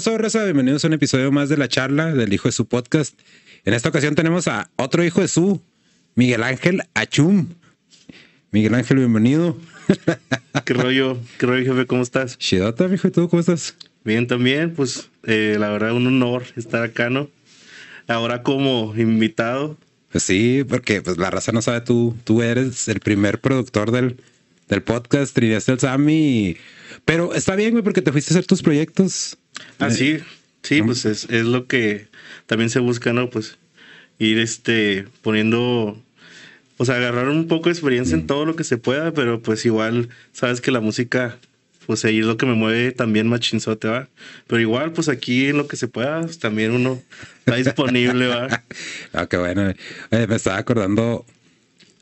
Eh, ¿Qué pasó, Rosa? Bienvenidos a un episodio más de la charla del hijo de su podcast. En esta ocasión tenemos a otro hijo de su, Miguel Ángel Achum. Miguel Ángel, bienvenido. ¿Qué rollo? ¿Qué rollo, jefe? ¿Cómo estás? Chidota, hijo, ¿y tú cómo estás? Bien, también. Pues eh, la verdad, un honor estar acá, ¿no? Ahora como invitado. Pues sí, porque pues, la raza no sabe, tú, tú eres el primer productor del, del podcast Trinidad del Sami. Pero está bien, güey, porque te fuiste a hacer tus proyectos. Ah, Eh, sí. Sí, pues es, es lo que también se busca, ¿no? Pues ir este poniendo. O sea, agarrar un poco de experiencia en todo lo que se pueda, pero pues igual, sabes que la música, pues ahí es lo que me mueve también machinzote, ¿va? Pero igual, pues aquí en lo que se pueda, pues, también uno está disponible, ¿va? Ah, qué bueno. Eh, me estaba acordando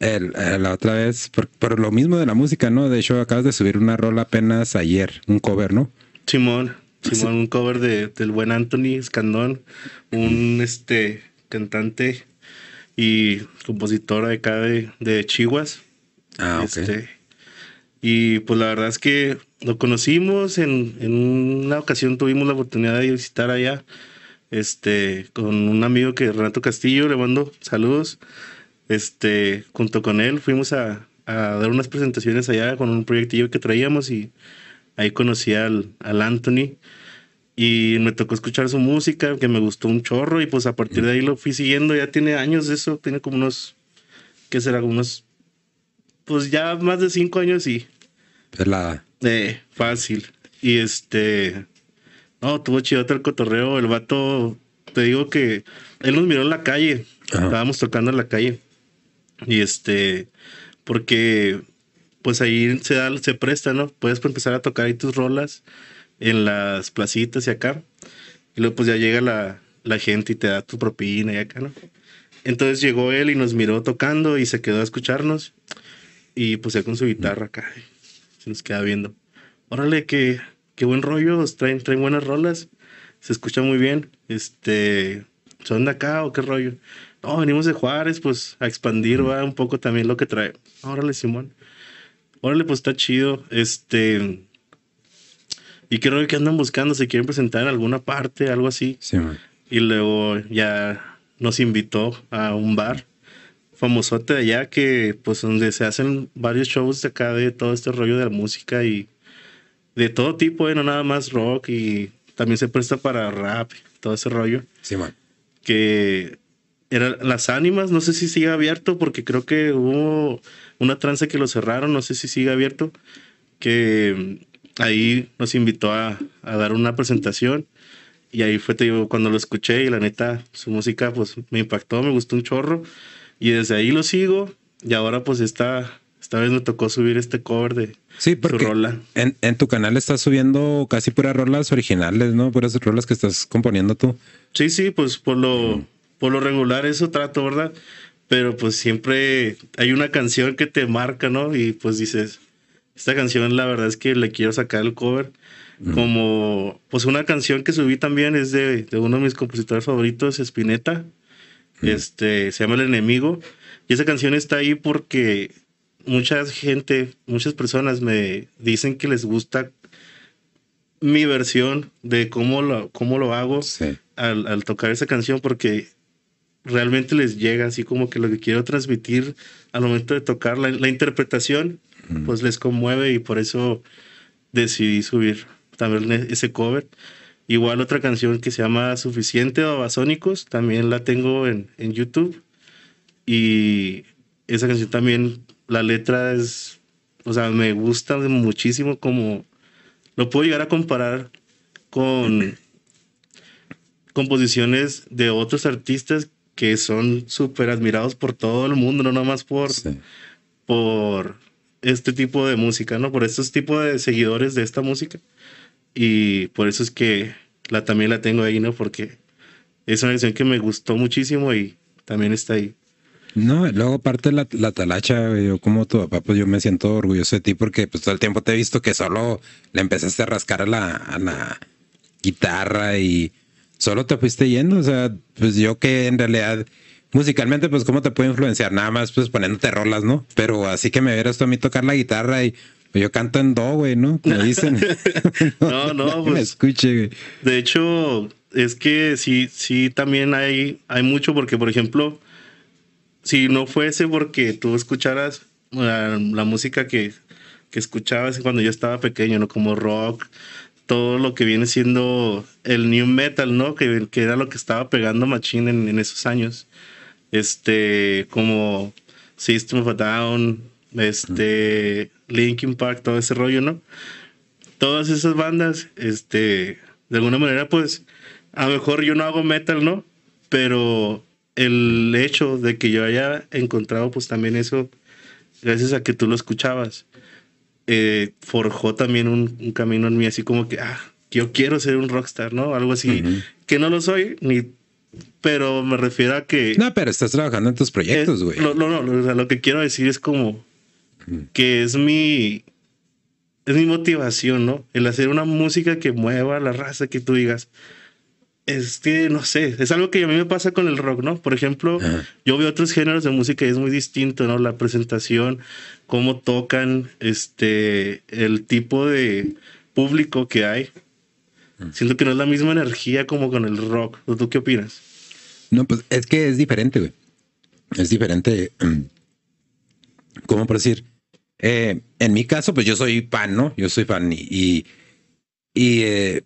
el- eh, la otra vez, por, por lo mismo de la música, ¿no? De hecho, acabas de subir una rola apenas ayer, un cover, ¿no? Simón, Simón, un cover de, del buen Anthony Escandón, un este cantante y compositor de acá de, de Chihuas. Ah, ok. Este, y pues la verdad es que lo conocimos en, en una ocasión tuvimos la oportunidad de visitar allá este con un amigo que Renato Castillo le mando saludos este junto con él fuimos a, a dar unas presentaciones allá con un proyectillo que traíamos y ahí conocí al, al Anthony y me tocó escuchar su música que me gustó un chorro y pues a partir de ahí lo fui siguiendo ya tiene años eso tiene como unos qué será unos pues ya más de cinco años y la. eh, fácil. Y este, no, tuvo chido el cotorreo. El vato, te digo que él nos miró en la calle. Ajá. Estábamos tocando en la calle. Y este, porque pues ahí se da, se presta, ¿no? Puedes empezar a tocar ahí tus rolas en las placitas y acá. Y luego pues ya llega la, la gente y te da tu propina y acá, ¿no? Entonces llegó él y nos miró tocando y se quedó a escucharnos. Y pues ya con su guitarra acá. Se nos queda viendo. Órale, qué, qué buen rollo. Traen, traen buenas rolas. Se escucha muy bien. Este. ¿Son de acá o qué rollo? No, venimos de Juárez, pues a expandir, va un poco también lo que trae. Órale, Simón. Órale, pues está chido. Este. ¿Y rollo que andan buscando? ¿Se quieren presentar en alguna parte, algo así? Sí, man. Y luego ya nos invitó a un bar famosote de allá que pues donde se hacen varios shows de acá de todo este rollo de la música y de todo tipo, ¿eh? no nada más rock y también se presta para rap, todo ese rollo Sí, man. que eran las ánimas, no sé si sigue abierto porque creo que hubo una trance que lo cerraron, no sé si sigue abierto, que mm, ahí nos invitó a, a dar una presentación y ahí fue te digo, cuando lo escuché y la neta su música pues me impactó, me gustó un chorro y desde ahí lo sigo y ahora pues esta, esta vez me tocó subir este cover de Sí, su porque rola. en, en tu canal estás subiendo casi puras rolas originales, ¿no? Puras rolas que estás componiendo tú. Sí, sí, pues por lo, por lo regular eso trato, ¿verdad? Pero pues siempre hay una canción que te marca, ¿no? Y pues dices, esta canción la verdad es que le quiero sacar el cover. Como, pues una canción que subí también es de, de uno de mis compositores favoritos, Spinetta. Este, se llama El Enemigo. Y esa canción está ahí porque mucha gente, muchas personas me dicen que les gusta mi versión de cómo lo, cómo lo hago Sí. al, al tocar esa canción porque realmente les llega así como que lo que quiero transmitir al momento de tocar la, la interpretación pues les conmueve y por eso decidí subir también e- ese cover. Igual otra canción que se llama Suficiente o Babasónicos también la tengo en, en YouTube. Y esa canción también la letra es o sea me gusta muchísimo como lo puedo llegar a comparar con composiciones de otros artistas que son súper admirados por todo el mundo, no nomás por, Sí. por este tipo de música, ¿no? Por estos tipos de seguidores de esta música. Y por eso es que la, también la tengo ahí, ¿no? Porque es una canción que me gustó muchísimo y también está ahí. No, luego aparte la, la talacha, yo como tu papá, pues yo me siento orgulloso de ti porque pues todo el tiempo te he visto que solo le empezaste a rascar a la, a la guitarra y solo te fuiste yendo. O sea, pues yo que en realidad musicalmente, pues cómo te puede influenciar, nada más pues poniéndote rolas, ¿no? Pero así que me vieras tú a mí tocar la guitarra y Yo canto en do, güey, ¿no? Me dicen. no, no, me pues. escuche, güey. De hecho, es que sí, sí, también hay, hay mucho, porque, por ejemplo, si no fuese porque tú escucharas la, la música que, que escuchabas cuando yo estaba pequeño, ¿no? Como rock, todo lo que viene siendo el new metal, ¿no? Que, era lo que estaba pegando Machine en, en esos años. Este, como System of a Down, este, Linkin Park, todo ese rollo, ¿no? Todas esas bandas, este, de alguna manera, pues, a lo mejor yo no hago metal, ¿no? Pero el hecho de que yo haya encontrado, pues, también eso, gracias a que tú lo escuchabas, eh, forjó también un, un, camino en mí, así como que, ah, yo quiero ser un rockstar, ¿no? Algo así, uh -huh. que no lo soy, ni pero me refiero a que. No, pero estás trabajando en tus proyectos, güey. No, no, no. O sea, lo que quiero decir es como que es mi. Es mi motivación, ¿no? El hacer una música que mueva la raza, que tú digas. Es que, no sé, es algo que a mí me pasa con el rock, ¿no? Por ejemplo, yo veo otros géneros de música y es muy distinto, ¿no? La presentación, cómo tocan, este, el tipo de público que hay. Siento que no es la misma energía como con el rock. ¿Tú qué opinas? No, pues es que es diferente, güey. Es diferente. ¿Cómo por decir? Eh, en mi caso, pues yo soy fan, ¿no? Yo soy fan y. Y, y eh,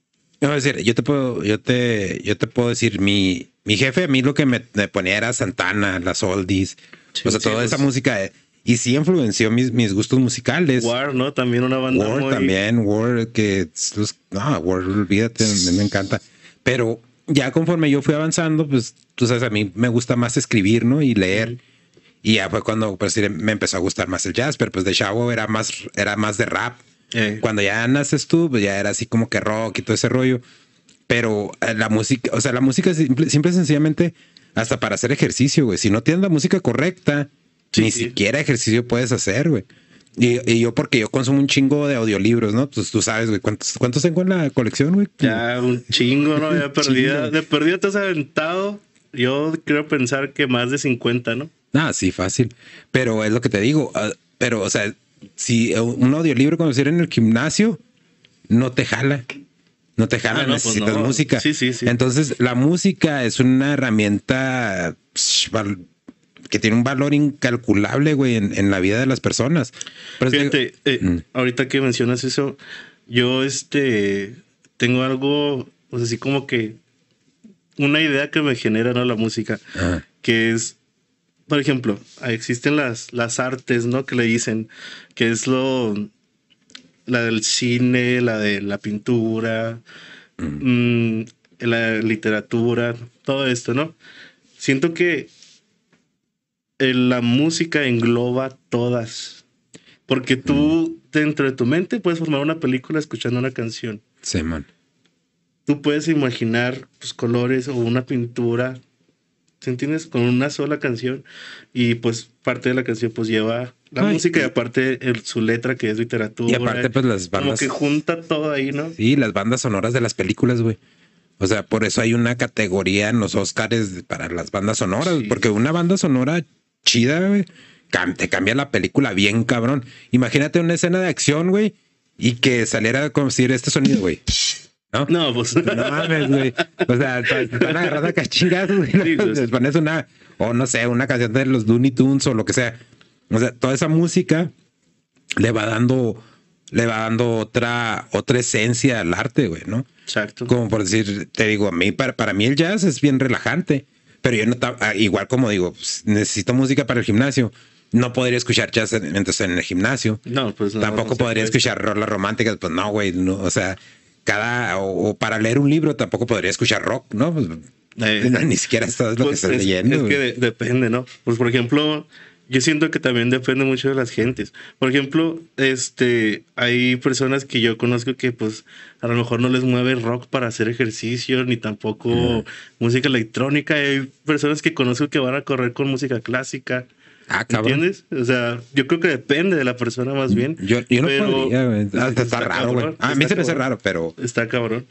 decir, yo te puedo, yo te, yo te puedo decir, mi, mi jefe a mí lo que me, me ponía era Santana, las oldies, sí, o sea, sí, toda pues. esa música. Eh, y sí influenció mis, mis gustos musicales. War, ¿no? También una banda War muy... también, War, que... No, War, olvídate, me, me encanta. Pero ya conforme yo fui avanzando, pues tú sabes, a mí me gusta más escribir, ¿no? Y leer. Y ya fue cuando pues, me empezó a gustar más el jazz, pero pues de chavo era más, era más de rap. Eh. Cuando ya naces tú, pues ya era así como que rock y todo ese rollo. Pero eh, la música, o sea, la música simple, simple sencillamente hasta para hacer ejercicio, güey. Si no tienes la música correcta, sí, ni sí. siquiera ejercicio puedes hacer, güey. Y, y, yo, porque yo consumo un chingo de audiolibros, ¿no? Pues tú sabes, güey, ¿cuántos, ¿cuántos tengo en la colección, güey? Ya, un chingo, ¿no? Ya perdida, de perdida te has aventado. Yo quiero pensar que más de 50, ¿no? Ah, sí, fácil. Pero es lo que te digo. Uh, pero, o sea, si un audiolibro conocer en el gimnasio, no te jala. No te jala, ah, no, necesitas pues no. música. Sí, sí, sí. Entonces, la música es una herramienta que tiene un valor incalculable, güey, en, en, la vida de las personas. Pero Fíjate, eh, mm. ahorita que mencionas eso, yo este tengo algo, pues así como que una idea que me genera ¿no? la música, Ajá. que es, por ejemplo, existen las, las artes, ¿no? Que le dicen, que es lo, la del cine, la de la pintura, Mm. mmm, la literatura, todo esto, ¿no? Siento que la música engloba todas. Porque tú, dentro de tu mente, puedes formar una película escuchando una canción. Sí, man. Tú puedes imaginar pues, colores o una pintura, ¿se entiendes? Con una sola canción. Y pues parte de la canción pues lleva la Ay, música y aparte el, su letra que es literatura. Y aparte pues las bandas... Como que junta todo ahí, ¿no? Sí, las bandas sonoras de las películas, güey. O sea, por eso hay una categoría en los Oscars para las bandas sonoras, sí. porque una banda sonora chida, güey, te cambia la película bien cabrón. Imagínate una escena de acción, güey, y que saliera a conseguir este sonido, güey. ¿No? No, pues. No mames, güey. O sea, van a agarrar acá chingados, güey. Sí, pues. Les pones una, o no sé, una canción de los Looney Tunes o lo que sea. O sea, toda esa música le va dando, le va dando otra, otra esencia al arte, güey, ¿no? Exacto. Como por decir, te digo, a mí, para, para mí el jazz es bien relajante. Pero yo no, ah, igual como digo, pues, necesito música para el gimnasio. No podría escuchar jazz entonces en el gimnasio. No, pues no, Tampoco no podría escuchar rolas románticas. Pues no, güey. No, o sea, cada. O, o, para leer un libro tampoco podría escuchar rock, ¿no? Pues, eh, no ni siquiera sabes lo pues que estás es, leyendo. Es que de, depende, ¿no? Pues por ejemplo, yo siento que también depende mucho de las gentes. Por ejemplo, este, hay personas que yo conozco que pues a lo mejor no les mueve rock para hacer ejercicio, ni tampoco mm. música electrónica. Hay personas que conozco que van a correr con música clásica. Ah. ¿Entiendes? O sea, yo creo que depende de la persona más bien. Yo, yo no pero, podría, güey. Ah, está, está, raro, güey. Ah, a mí se me hace raro, pero... Está cabrón.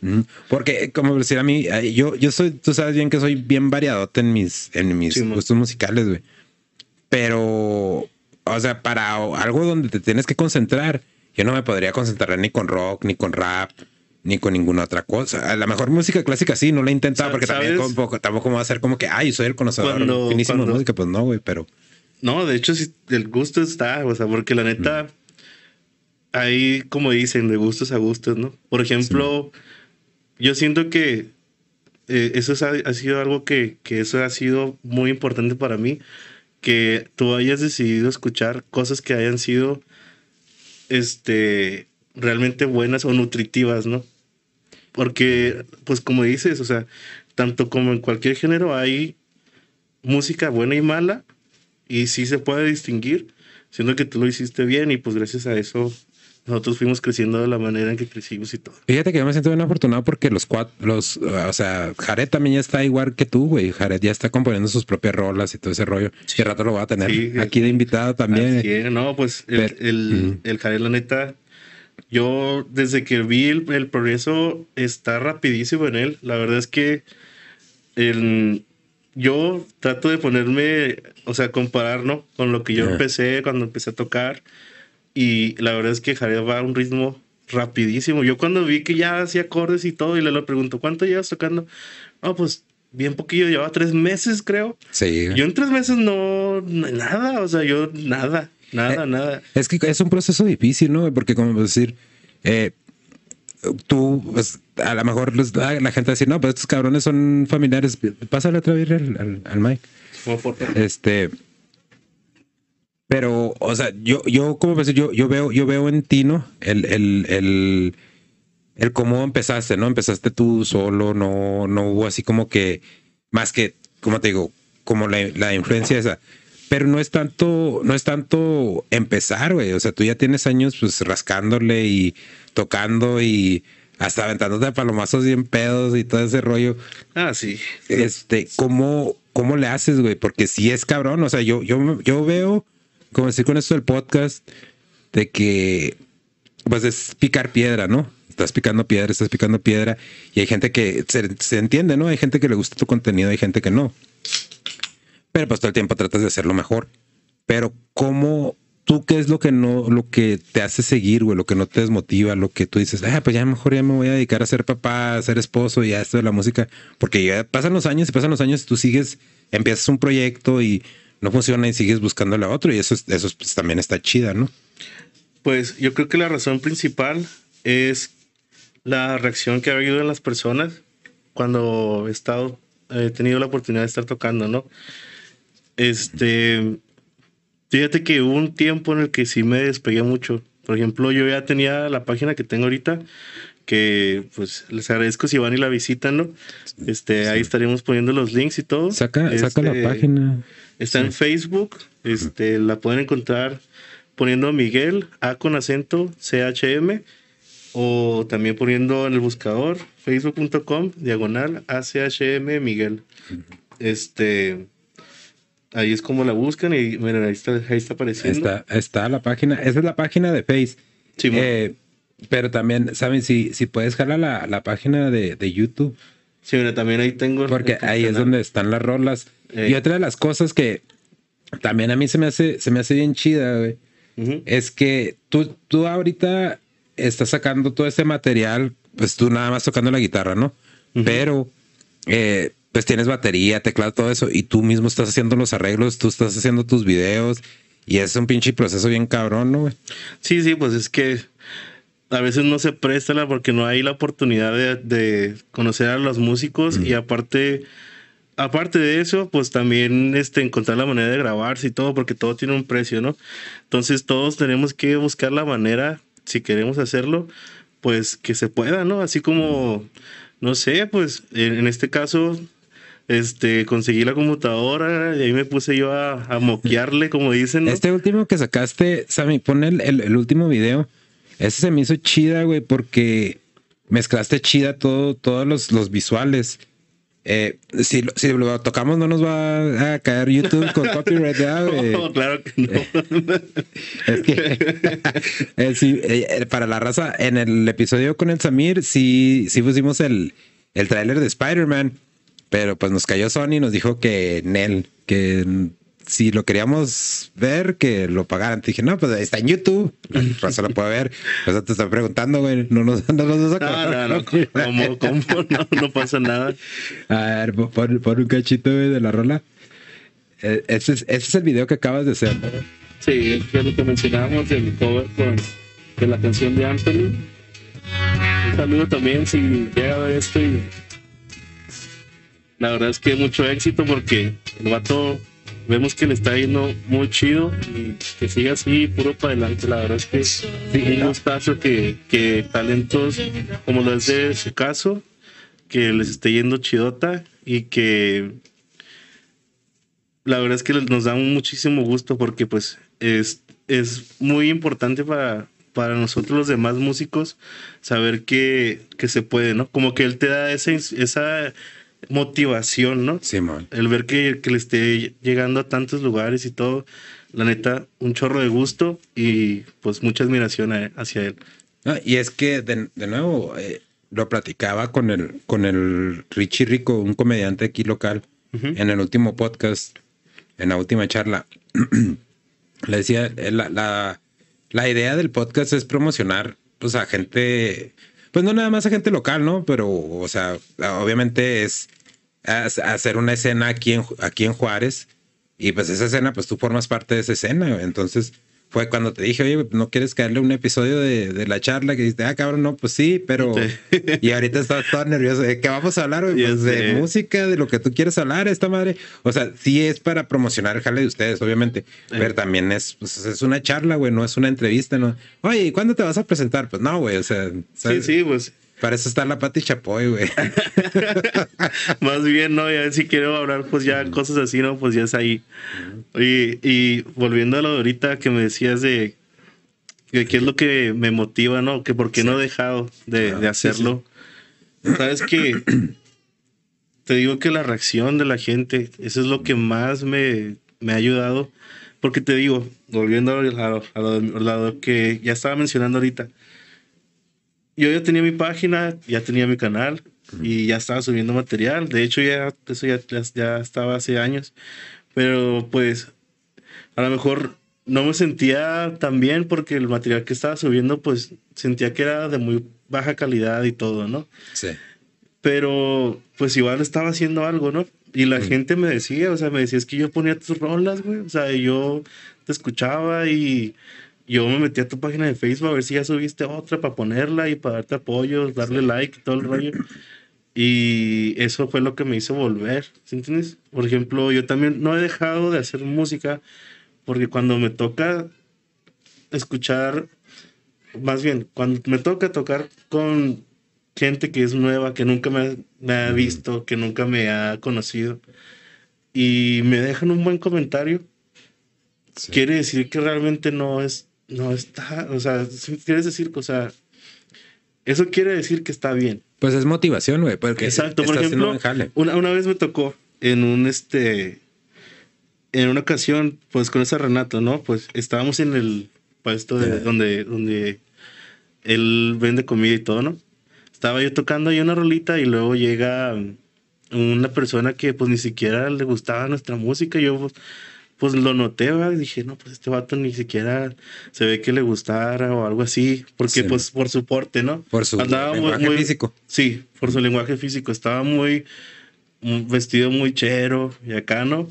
Porque, como decir a mí, yo, yo soy, tú sabes bien que soy bien variadote en mis, en mis sí, gustos musicales, güey. Pero, o sea, para algo donde te tienes que concentrar yo no me podría concentrar ni con rock, ni con rap, ni con ninguna otra cosa. A la mejor música clásica sí, no la he intentado porque también tampoco, tampoco va a ser como que, ay, soy el conocedor cuando, finísimo de música, pues no, güey, pero... No, de hecho, sí, el gusto está, o sea, porque la neta, hay, como dicen, de gustos a gustos, ¿no? Por ejemplo, yo siento que eh, eso ha, sido algo que, que eso ha sido muy importante para mí, que tú hayas decidido escuchar cosas que hayan sido, este, realmente buenas o nutritivas, ¿no? Porque, pues como dices, o sea, tanto como en cualquier género hay música buena y mala, y sí se puede distinguir, siendo que tú lo hiciste bien y pues gracias a eso nosotros fuimos creciendo de la manera en que crecimos y todo. Fíjate que yo me siento bien afortunado porque los cuatro, los, o sea, Jared también ya está igual que tú, güey. Jared ya está componiendo sus propias rolas y todo ese rollo. Y rato lo va a tener aquí de invitado también. Sí, no, pues el, el, el Jared, la neta, yo desde que vi el, progreso está rapidísimo en él. La verdad es que el, yo trato de ponerme, o sea, comparar, ¿no? Con lo que yo empecé cuando empecé a tocar. Y la verdad es que Jared va a un ritmo rapidísimo. Yo cuando vi que ya hacía acordes y todo, y le lo pregunto, ¿cuánto llevas tocando? No, pues bien poquillo, llevaba tres meses, creo. Sí. Yo en tres meses no, nada, o sea, yo nada. Nada, eh, nada. Es que es un proceso difícil, ¿no? Porque como decir, eh, tú, pues, a lo mejor la gente va a decir, no, pues estos cabrones son familiares. Pásale otra vez al, al, Mike. Este. Pero, o sea, yo, yo, como decir, yo, yo veo, yo veo en ti, ¿no? El, el, el, el cómo empezaste, ¿no? Empezaste tú solo, no, no hubo así como que, más que, como te digo, como la, la influencia esa pero no es tanto, no es tanto empezar, güey. O sea, tú ya tienes años pues rascándole y tocando y hasta aventándote palomazos bien pedos y todo ese rollo. Ah, sí. Este, ¿cómo, cómo le haces, güey? Porque si es cabrón. O sea, yo, yo, yo veo, como decir con esto del podcast, de que pues es picar piedra, ¿no? Estás picando piedra, estás picando piedra y hay gente que se, se entiende, ¿no? Hay gente que le gusta tu contenido, hay gente que no. Pero pues todo el tiempo tratas de hacerlo mejor. Pero ¿cómo tú qué es lo que no, lo que te hace seguir, güey, lo que no te desmotiva, lo que tú dices, ah, pues ya mejor ya me voy a dedicar a ser papá, a ser esposo y a esto de la música, porque pasan los años y pasan los años y tú sigues, empiezas un proyecto y no funciona y sigues buscándole a otro y eso, eso pues, también está chida, ¿no? Pues yo creo que la razón principal es la reacción que ha habido en las personas cuando he estado, he tenido la oportunidad de estar tocando, ¿no? Este, fíjate que hubo un tiempo en el que sí me despegué mucho. Por ejemplo, yo ya tenía la página que tengo ahorita, que pues les agradezco si van y la visitan, ¿no? Este, ahí estaremos poniendo los links y todo. Saca, la este, página. Está en Facebook, este, la pueden encontrar poniendo Miguel, A con acento, CHM, o también poniendo en el buscador facebook.com, diagonal, ACHM Miguel. Este, Ahí es como la buscan y miren, ahí está, ahí está apareciendo. Está, está la página, esa es la página de Face. Sí, eh, pero también, ¿saben? Si, si puedes jalar la, la página de, de, YouTube. Sí, mira, también ahí tengo. Porque ahí es donde están las rolas. Y otra de las cosas que también a mí se me hace, se me hace bien chida, güey, es que tú, tú ahorita estás sacando todo este material, pues tú nada más tocando la guitarra, ¿no? Pero eh, pues tienes batería, teclado, todo eso, y tú mismo estás haciendo los arreglos, tú estás haciendo tus videos, y es un pinche proceso bien cabrón, ¿no, güey? Sí, sí, pues es que a veces no se presta la porque no hay la oportunidad de, conocer a los músicos y aparte aparte de eso, pues también este, encontrar la manera de grabarse y todo, porque todo tiene un precio, ¿no? Entonces todos tenemos que buscar la manera, si queremos hacerlo, pues que se pueda, ¿no? Así como, no sé, pues en este caso este, conseguí la computadora y ahí me puse yo a, moquearle, como dicen. Este último que sacaste, Sammy, pon el, el, último video. Ese se me hizo chida, güey, porque mezclaste chida todo, todos los, los visuales. Eh, si, si, lo tocamos no nos va a caer YouTube con copyright. No, claro que no. es que eh, eh, para la raza, en el episodio con el Samir, sí, sí pusimos el, el tráiler de Spider-Man pero pues nos cayó Sony y nos dijo que Nel, que si lo queríamos ver, que lo pagaran. Te dije, no, pues está en YouTube. Pues se lo puede ver. Pues te estoy preguntando, güey. No nos no, no, no, no, no. ¿Cómo, cómo? No, no pasa nada. A ver, pon, pon un cachito, güey, de la rola. Eh, ese, es, ese es el video que acabas de hacer. Sí, es lo que mencionábamos, el cover con, de la canción de Anthony. Un saludo también si llega a ver esto y la verdad es que mucho éxito porque el vato vemos que le está yendo muy chido y que siga así puro para adelante. La verdad es que sí, un gustazo que, que talentos como lo es de su caso, que les esté yendo chidota y que la verdad es que nos da muchísimo gusto porque pues es, es muy importante para, para nosotros los demás músicos saber que, que se puede, ¿no? Como que él te da esa, esa motivación, ¿no? Sí, man. El ver que, que le esté llegando a tantos lugares y todo, la neta, un chorro de gusto y pues mucha admiración hacia él. y es que, de, de nuevo, eh, lo platicaba con el, con el Richie Rico, un comediante aquí local, en el último podcast, en la última charla. Le decía, eh, la, la, la, idea del podcast es promocionar pues, a gente pues no nada más a gente local, ¿no? Pero, o sea, obviamente es hacer una escena aquí en, aquí en Juárez y pues esa escena, pues tú formas parte de esa escena. Entonces fue cuando te dije, oye, ¿no quieres caerle un episodio de, de la charla? Que dices, ah, cabrón, no, pues sí, pero... Y ahorita estás todo nervioso. ¿De qué vamos a hablar? Pues de música, de lo que tú quieres hablar, esta madre. O sea, sí es para promocionar el jale de ustedes, obviamente. Pero también es, pues, es una charla, güey, no es una entrevista, ¿no? Oye, ¿cuándo te vas a presentar? Pues no, güey, o sea... Sí, sí, pues para eso está la Pati Chapoy, güey. Más bien, ¿no? Ya si quiero hablar, pues ya cosas así, ¿no? Pues ya es ahí. Y, y volviendo a lo de ahorita que me decías de, qué es lo que me motiva, ¿no? Que por qué no he dejado de, de hacerlo. Sabes que te digo que la reacción de la gente, eso es lo que más me, me ha ayudado. Porque te digo, volviendo a lo, a lo que ya estaba mencionando ahorita, yo ya tenía mi página, ya tenía mi canal y ya estaba subiendo material. De hecho, ya eso ya, ya, estaba hace años. Pero pues a lo mejor no me sentía tan bien porque el material que estaba subiendo, pues sentía que era de muy baja calidad y todo, ¿no? Sí. Pero pues igual estaba haciendo algo, ¿no? Y la gente me decía, o sea, me decía, es que yo ponía tus rolas, güey. O sea, yo te escuchaba y yo me metí a tu página de Facebook a ver si ya subiste otra para ponerla y para darte apoyo, darle like y todo el rollo. Y eso fue lo que me hizo volver, ¿sí entiendes? Por ejemplo, yo también no he dejado de hacer música porque cuando me toca escuchar, más bien, cuando me toca tocar con gente que es nueva, que nunca me, ha visto, que nunca me ha conocido, y me dejan un buen comentario, quiere decir que realmente no es no está, o sea, quieres decir, o sea, eso quiere decir que está bien. Pues es motivación, güey, porque Exacto, por ejemplo, una, una vez me tocó en un este en una ocasión, pues con ese Renato, ¿no? Pues estábamos en el puesto de donde, donde él vende comida y todo, ¿no? Estaba yo tocando ahí una rolita y luego llega una persona que pues ni siquiera le gustaba nuestra música. Y yo pues, pues lo noté, ¿verdad? dije, no, pues este vato ni siquiera se ve que le gustara o algo así, porque pues por su porte, ¿no? Por su lenguaje físico. Sí, por su lenguaje físico. Estaba muy, vestido muy chero y acá, ¿no?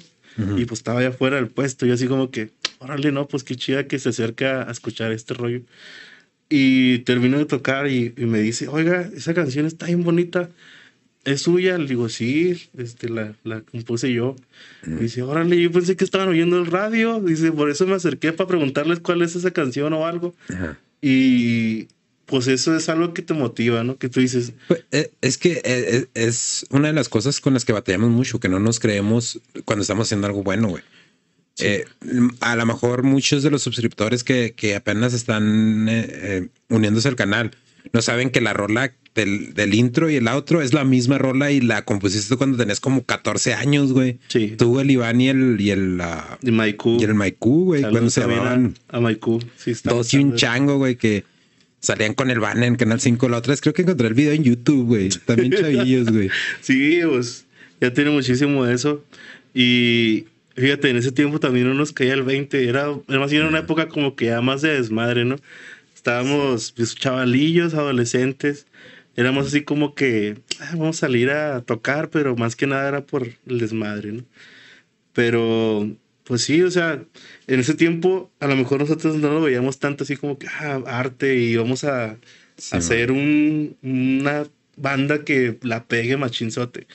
Y pues estaba allá afuera del puesto y así como que, órale, no, pues qué chida que se acerca a escuchar este rollo. Y terminó de tocar y, y me dice, oiga, esa canción está bien bonita ¿es suya? Le digo, sí, este, la, la compuse yo. Dice, órale, yo pensé que estaban oyendo el radio. Dice, por eso me acerqué para preguntarles cuál es esa canción o algo. Y pues eso es algo que te motiva, ¿no? Que tú dices. Pues, eh, es que eh, eh, es una de las cosas con las que batallamos mucho, que no nos creemos cuando estamos haciendo algo bueno, güey. a lo mejor muchos de los suscriptores que, que apenas están uniéndose al canal no saben que la rola del, del, intro y el outro es la misma rola y la compusiste cuando tenés como 14 años, güey. Sí. Tú, el Iván y el... Y el, y Maiku. Y el Maiku, güey. Cuando se llamaban... A, a. Sí, Dos y un chango, güey, que salían con el van en Canal 5. La otra vez creo que encontré el video en YouTube, güey. También chavillos, güey. sí, pues ya tiene muchísimo de eso. Y Fíjate, en ese tiempo también no nos caía el 20. Era, además, era una época como que ya más de desmadre, ¿no? Estábamos pues, chavalillos, adolescentes. Éramos así como que ah, vamos a salir a tocar, pero más que nada era por el desmadre, ¿no? Pero, pues sí, o sea, en ese tiempo a lo mejor nosotros no lo veíamos tanto así como que ah, arte y vamos a hacer un, una banda que la pegue machinzote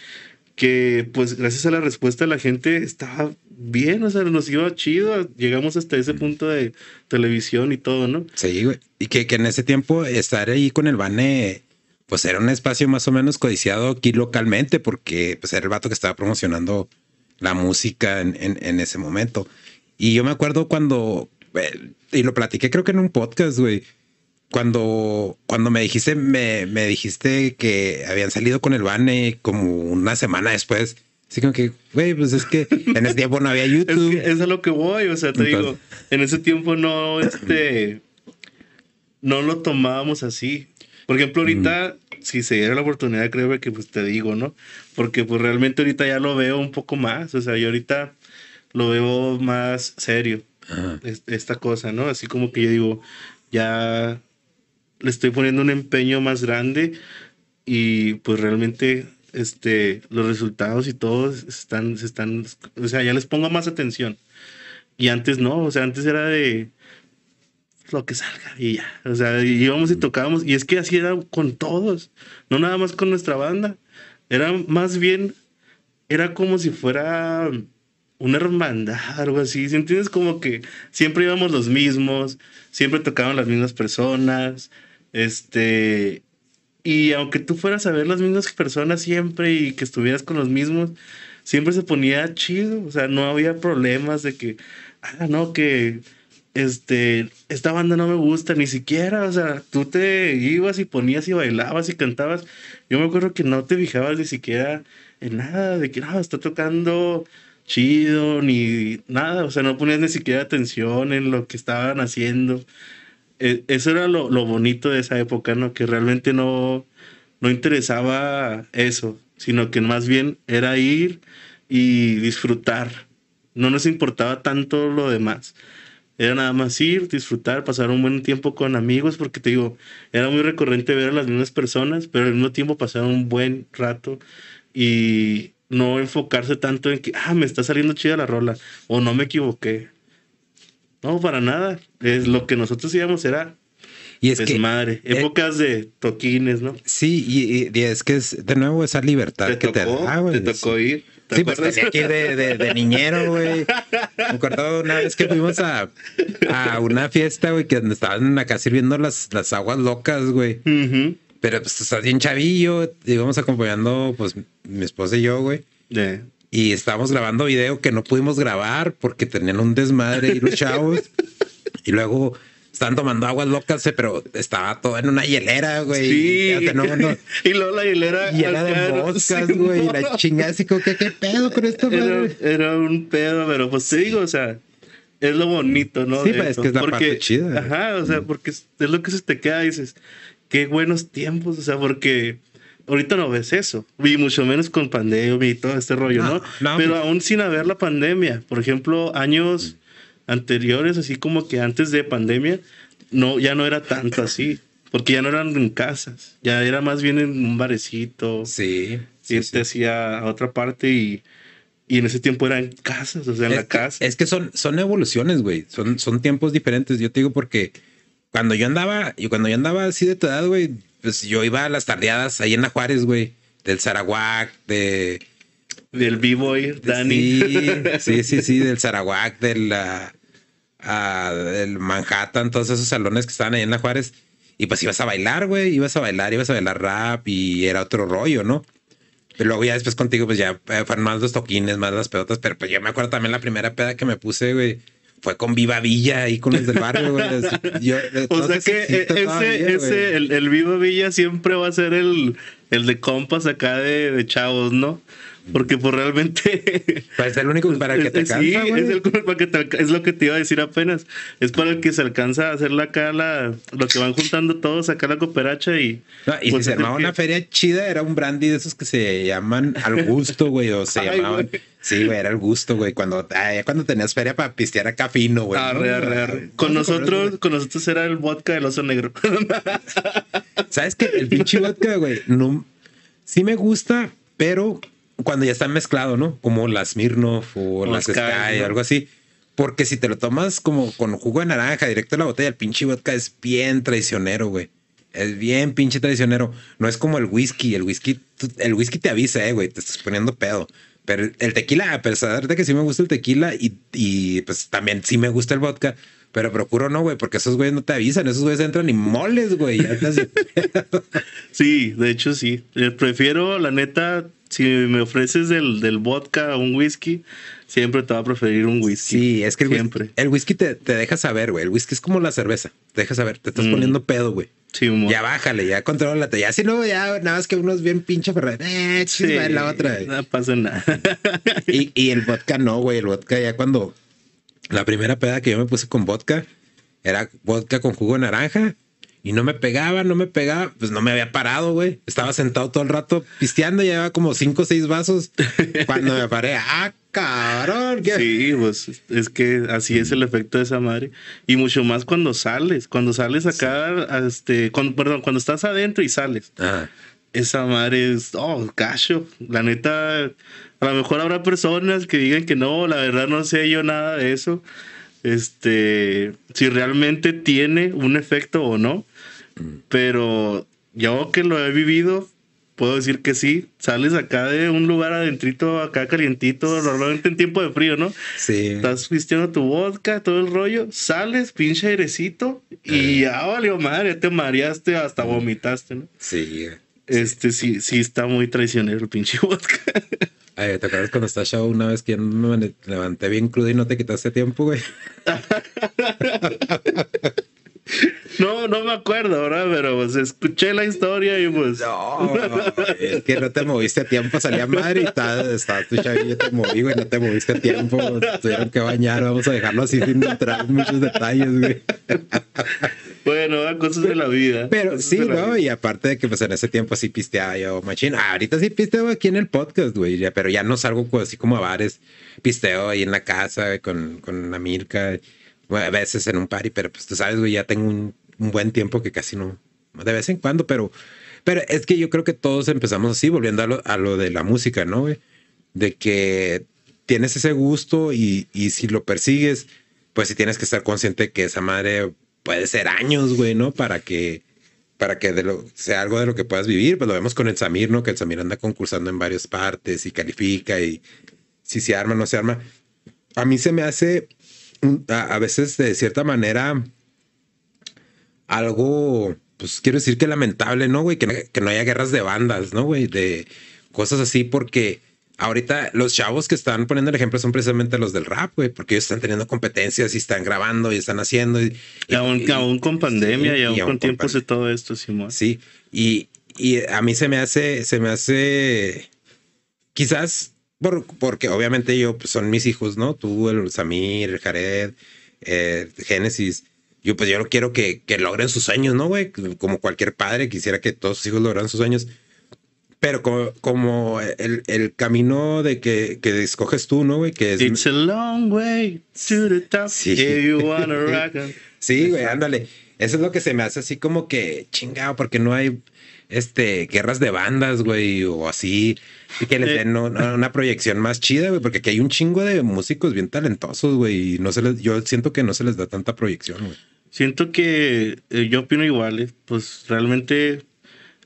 que pues gracias a la respuesta de la gente estaba bien, o sea, nos iba chido, llegamos hasta ese punto de televisión y todo, ¿no? Sí, güey. Y que, que en ese tiempo estar ahí con el Bane, pues era un espacio más o menos codiciado aquí localmente, porque pues era el vato que estaba promocionando la música en, en, ese momento. Y yo me acuerdo cuando, eh, y lo platiqué creo que en un podcast, güey, cuando, cuando me dijiste, me, me dijiste que habían salido con el Bane como una semana después. Así como que, güey, pues es que en ese tiempo no había YouTube. es, es a lo que voy, o sea, te digo, en ese tiempo no, este, no lo tomábamos así. Por ejemplo, ahorita, si se diera la oportunidad, creo que pues te digo, ¿no? Porque pues realmente ahorita ya lo veo un poco más, o sea, yo ahorita lo veo más serio, esta cosa, ¿no? Así como que yo digo, ya le estoy poniendo un empeño más grande y pues realmente este, los resultados y todo están, se están, o sea, ya les pongo más atención. Y antes no, o sea, antes era de lo que salga y ya, o sea, íbamos y tocábamos y es que así era con todos, no nada más con nuestra banda, era más bien, era como si fuera una hermandad, algo así, ¿sí entiendes? Como que siempre íbamos los mismos, siempre tocaban las mismas personas, este, y aunque tú fueras a ver las mismas personas siempre y que estuvieras con los mismos, siempre se ponía chido, o sea, no había problemas de que, ah, no, que este, esta banda no me gusta, ni siquiera, o sea, tú te ibas y ponías y bailabas y cantabas. Yo me acuerdo que no te fijabas ni siquiera en nada, de que no, está tocando chido, ni nada, o sea, no ponías ni siquiera atención en lo que estaban haciendo. E, eso era lo, bonito de esa época, ¿no? Que realmente no, no interesaba eso, sino que más bien era ir y disfrutar. No nos importaba tanto lo demás. Era nada más ir, disfrutar, pasar un buen tiempo con amigos, porque te digo, era muy recurrente ver a las mismas personas, pero al mismo tiempo pasar un buen rato y no enfocarse tanto en que, ah, me está saliendo chida la rola, o no me equivoqué. No, para nada. Es lo que nosotros íbamos era y es desmadre. Que, eh, Épocas de toquines, ¿no? Sí, y, es que es de nuevo esa libertad que te da. Te tocó ir. Sí, pues tenía que ir de, de, niñero, güey. Me acuerdo una vez que fuimos a, a una fiesta, güey, que estaban acá sirviendo las, las aguas locas, güey. Pero pues estás bien chavillo. Íbamos acompañando, pues, mi esposa y yo, güey. Y estábamos grabando video que no pudimos grabar porque tenían un desmadre y los chavos. y luego estaban tomando aguas locas, pero estaba todo en una hielera, güey. Sí. y luego la hielera. Llena de moscas, güey. y la chingada así como que, ¿qué pedo con esto, era, era, un pedo, pero pues te digo, o sea, es lo bonito, ¿no? Sí, pues, es que es la parte chida. Ajá, o sea, porque es, lo que se te queda y dices, qué buenos tiempos, o sea, porque ahorita no ves eso, y mucho menos con pandemia y todo este rollo, ¿no? Pero pues. aún sin haber la pandemia, por ejemplo, años anteriores, así como que antes de pandemia, no, ya no era tanto así, porque ya no eran en casas, ya era más bien en un barecito. Sí. Sí, hacía a otra parte y, y en ese tiempo eran casas, o sea, en la casa. Es que son, son evoluciones, güey, son, son tiempos diferentes, yo te digo porque cuando yo andaba, y cuando yo andaba así de tu edad, güey, pues yo iba a las tardeadas ahí en la Juárez, güey, del Sarawak, de... Del B-Boy, Dani. Sí, sí, sí, del Sarawak, del, del Manhattan, todos esos salones que estaban ahí en la Juárez. Y pues ibas a bailar, güey, ibas a bailar, ibas a bailar rap y era otro rollo, ¿no? Pero luego ya después contigo, pues ya eh, fueron más los toquines, más las pedotas. Pero pues yo me acuerdo también la primera peda que me puse, güey fue con Viva Villa y con los del barrio, güey. o sea que e-, ese, ese, el, el, Viva Villa siempre va a ser el, el de compas acá de, de chavos, ¿no? Porque pues realmente... Pues es el único para que te Sí, cansa, güey. es, el- para que te es lo que te iba a decir apenas. Es para el que se alcanza a hacer la, lo que van juntando todos, acá la cooperacha y... No, y pues, si se es el armaba que- una feria chida, era un brandy de esos que se llaman al gusto, güey, o se Ay, llamaban. güey. Sí, güey, era el gusto, güey. Cuando, ah, ya cuando tenías feria para pistear acá fino, güey. Arre, arre, arre. Ah, Con nosotros, con nosotros era el vodka del oso negro. ¿Sabes qué? El pinche vodka, güey, no, sí me gusta, pero cuando ya está mezclado, ¿no? Como las Smirnoff o O las Sky, Sky, ¿no? algo así. Porque si te lo tomas como con jugo de naranja directo a la botella, el pinche vodka es bien traicionero, güey. Es bien pinche traicionero. No es como el whisky. El whisky, el whisky te avisa, eh, güey. Te estás poniendo pedo. Pero el- tequila, a pesar de que sí me gusta el tequila y, y pues también sí me gusta el vodka, pero procuro no, güey, porque esos güeyes no te avisan. Esos güeyes entran y moles, güey. Sí, de hecho sí. Eh, Prefiero, la neta, si me ofreces del, del vodka a un whisky, siempre te va a preferir un whisky. Sí, es que el siempre. whisky, el whisky te, te deja saber, güey. El whisky es como la cerveza. Te deja saber, te estás Mm. poniendo pedo, güey. Sí, humor. Ya bájale, ya contrólate. Ya si no, ya nada más que unos bien pinche ferrer. Eh, Sí, la otra. No pasa nada. Y, y el vodka no, güey. El vodka ya cuando... La primera peda que yo me puse con vodka era vodka con jugo de naranja. Y no me pegaba, no me pegaba. Pues no me había parado, güey. Estaba sentado todo el rato pisteando. Llevaba como cinco o seis vasos. Cuando me paré, ah, cabrón. ¿qué? Sí, pues es que así es el efecto de esa madre. Y mucho más cuando sales. Cuando sales acá, este, cuando, perdón, cuando estás adentro y sales. Ah, Esa madre es, oh, cacho. La neta, a lo mejor habrá personas que digan que no, la verdad no sé yo nada de eso. Este, si realmente tiene un efecto o no. Pero yo que lo he vivido, puedo decir que sí. Sales acá de un lugar adentrito, acá calientito, normalmente en tiempo de frío, ¿no? sí. Estás vistiendo tu vodka, todo el rollo, sales, pinche airecito, y ya valió madre, ya te mareaste, hasta vomitaste, ¿no? Sí. Este sí, sí está muy traicionero el pinche vodka. Ay, ¿te acuerdas cuando estás show una vez que yo me levanté bien crudo y no te quitaste tiempo, güey? No, no me acuerdo, ¿verdad? Pero pues escuché la historia y pues. No, es que no te moviste a tiempo, salía madre y estaba, estaba tu chavillo, te moví, güey, no te moviste a tiempo, tuvieron que bañar, vamos a dejarlo así sin entrar en muchos detalles, güey. Bueno, cosas de la vida. Pero sí, ¿no? vida. Y aparte de que pues en ese tiempo sí pisteaba yo, machín. Ah, ahorita sí pisteo aquí en el podcast, güey, ya, pero ya no salgo co- así como a bares, pisteo ahí en la casa güey, con, con la Mirka, bueno, a veces en un party, pero pues tú sabes, güey, ya tengo un, un buen tiempo que casi no, de vez en cuando, pero, pero es que yo creo que todos empezamos así, volviendo a lo, a lo de la música, ¿no? De que tienes ese gusto y, y si lo persigues, pues sí tienes que estar consciente que esa madre puede ser años, güey, ¿no? Para que, para que de lo, sea algo de lo que puedas vivir. Pues lo vemos con el Samir, ¿no? Que el Samir anda concursando en varias partes y califica y si se arma o no se arma. A mí se me hace a veces de cierta manera algo, pues quiero decir que lamentable, ¿no, güey? Que, no- que no haya guerras de bandas, ¿no, güey? De cosas así, porque ahorita los chavos que están poniendo el ejemplo son precisamente los del rap, güey, porque ellos están teniendo competencias y están grabando y están haciendo. Y, Y aún, y- aún con pandemia y aún con tiempos de todo esto, Simón. Sí, y, y a mí se me hace, se me hace, quizás, por, porque obviamente yo, pues son mis hijos, ¿no? Tú, el Samir, el Jared, eh, Génesis. Yo, pues yo no quiero que, que logren sus sueños, ¿no, güey? Como cualquier padre quisiera que todos sus hijos lograran sus sueños. Pero como, como el, el camino de que, que escoges tú, ¿no, güey? Que es, It's a long way to the top. Sí. If you wanna rock 'em. Sí, güey, ándale. Eso es lo que se me hace así como que chingado, porque no hay este guerras de bandas, güey, o así, y que les Eh. den no- no- una proyección más chida, güey, porque aquí hay un chingo de músicos bien talentosos, güey, y no se les, yo siento que no se les da tanta proyección, güey. Siento que eh, yo opino igual, eh, pues realmente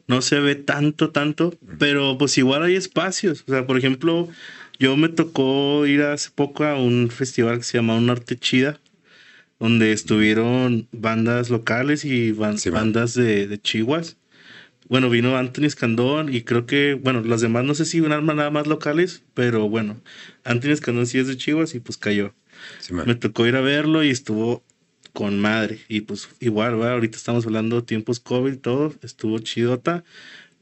no se ve tanto, tanto, pero pues igual hay espacios. O sea, por ejemplo, yo me tocó ir hace poco a un festival que se llama Un Arte Chida, donde estuvieron bandas locales y ban- Sí, man. bandas de, de Chihuas. Bueno, vino Anthony Escandón y creo que, bueno, las demás no sé si van nada más locales, pero bueno, Anthony Escandón sí es de Chihuas y pues cayó. Sí. Me tocó ir a verlo y estuvo con madre. Y pues igual, ¿verdad? ahorita estamos hablando tiempos COVID todo, estuvo chidota.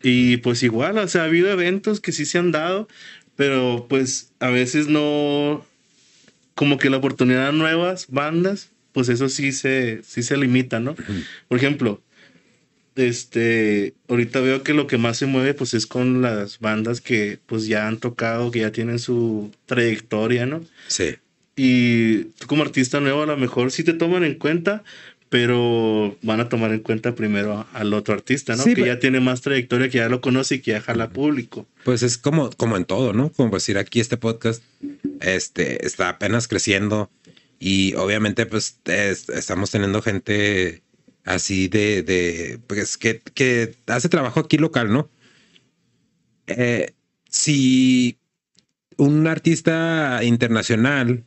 Y pues igual, o sea, ha habido eventos que sí se han dado, Pero pues a veces no, como que la oportunidad a nuevas bandas, pues eso sí se, sí se limita, ¿no? Por ejemplo, este, ahorita veo que lo que más se mueve pues es con las bandas que pues ya han tocado, que ya tienen su trayectoria, ¿no? Sí. Y tú como artista nuevo a lo mejor sí te toman en cuenta, pero van a tomar en cuenta primero al otro artista, ¿no? Sí, que pero- ya tiene más trayectoria, que ya lo conoce y que ya jala público. Pues es como, como en todo, ¿no? Como decir aquí este podcast este, está apenas creciendo y obviamente pues es- estamos teniendo gente así de, de pues que, que hace trabajo aquí local, ¿no? Eh, si un artista internacional